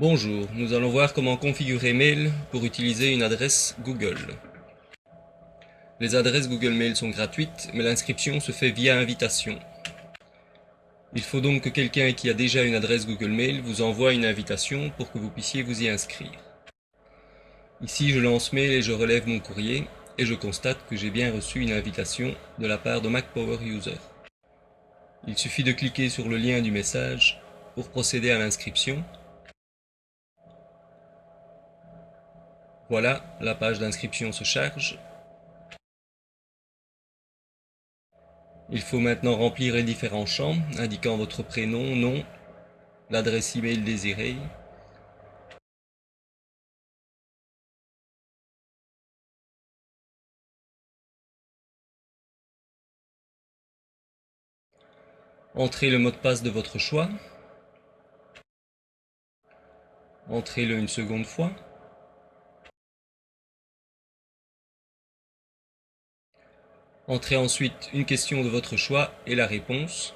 Bonjour, nous allons voir comment configurer Mail pour utiliser une adresse Google. Les adresses Google Mail sont gratuites, mais l'inscription se fait via invitation. Il faut donc que quelqu'un qui a déjà une adresse Google Mail vous envoie une invitation pour que vous puissiez vous y inscrire. Ici, je lance Mail et je relève mon courrier, et je constate que j'ai bien reçu une invitation de la part de Mac Power User. Il suffit de cliquer sur le lien du message pour procéder à l'inscription Voilà, la page d'inscription se charge. Il faut maintenant remplir les différents champs indiquant votre prénom, nom, l'adresse email désirée. Entrez le mot de passe de votre choix. Entrez-le une seconde fois. Entrez ensuite une question de votre choix et la réponse.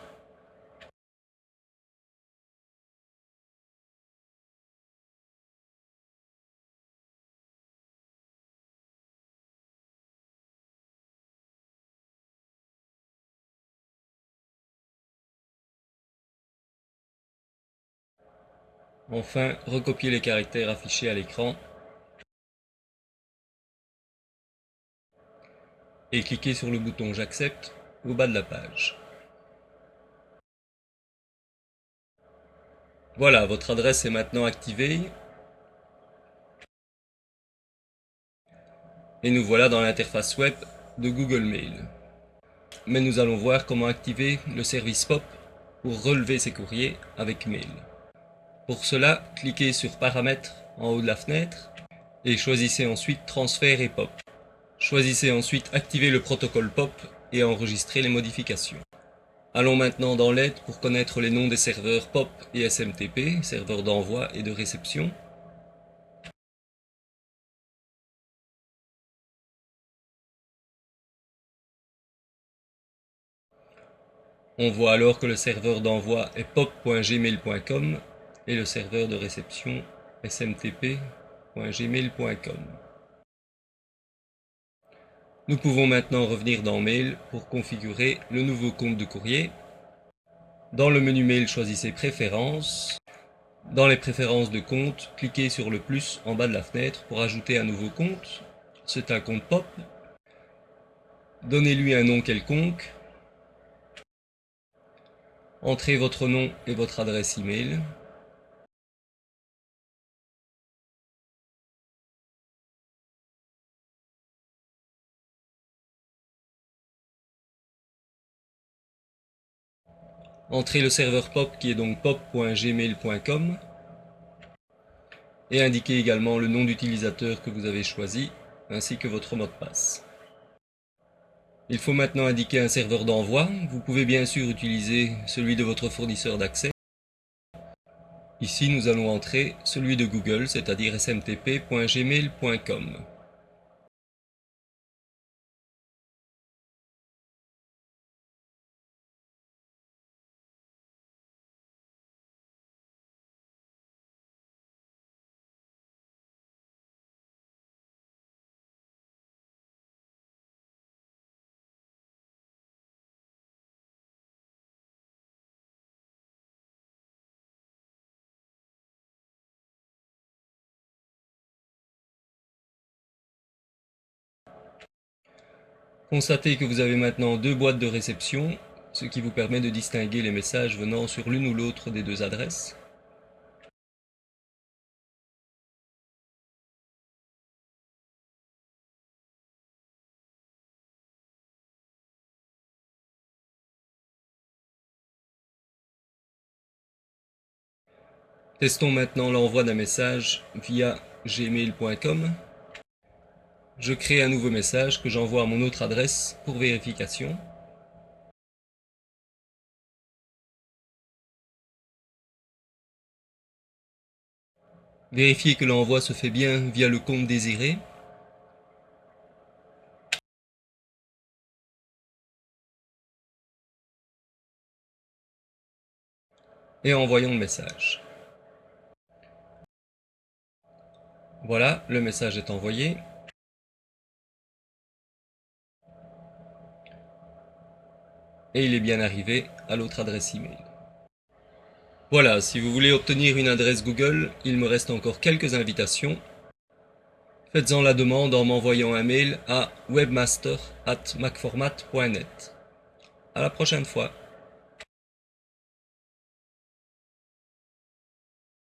Enfin, recopiez les caractères affichés à l'écran et cliquez sur le bouton J'accepte au bas de la page. Voilà, votre adresse est maintenant activée. Et nous voilà dans l'interface web de Google Mail. Mais nous allons voir comment activer le service POP pour relever ses courriers avec Mail. Pour cela, cliquez sur Paramètres en haut de la fenêtre et choisissez ensuite Transfert et POP. Choisissez ensuite Activer le protocole POP et enregistrer les modifications. Allons maintenant dans l'aide pour connaître les noms des serveurs POP et SMTP, serveurs d'envoi et de réception. On voit alors que le serveur d'envoi est pop.gmail.com et le serveur de réception smtp.gmail.com. Nous pouvons maintenant revenir dans Mail pour configurer le nouveau compte de courrier. Dans le menu Mail, choisissez Préférences. Dans les préférences de compte, cliquez sur le plus en bas de la fenêtre pour ajouter un nouveau compte. C'est un compte POP. Donnez-lui un nom quelconque. Entrez votre nom et votre adresse email. Entrez le serveur POP qui est donc pop.gmail.com et indiquez également le nom d'utilisateur que vous avez choisi ainsi que votre mot de passe. Il faut maintenant indiquer un serveur d'envoi. Vous pouvez bien sûr utiliser celui de votre fournisseur d'accès. Ici, nous allons entrer celui de Google, c'est-à-dire smtp.gmail.com. Constatez que vous avez maintenant deux boîtes de réception, ce qui vous permet de distinguer les messages venant sur l'une ou l'autre des deux adresses. Testons maintenant l'envoi d'un message via gmail.com. Je crée un nouveau message que j'envoie à mon autre adresse pour vérification. Vérifiez que l'envoi se fait bien via le compte désiré. Et envoyons le message. Voilà, le message est envoyé. Et il est bien arrivé à l'autre adresse email. Voilà, si vous voulez obtenir une adresse Google, il me reste encore quelques invitations. Faites-en la demande en m'envoyant un mail à webmaster@macformat.net. À la prochaine fois.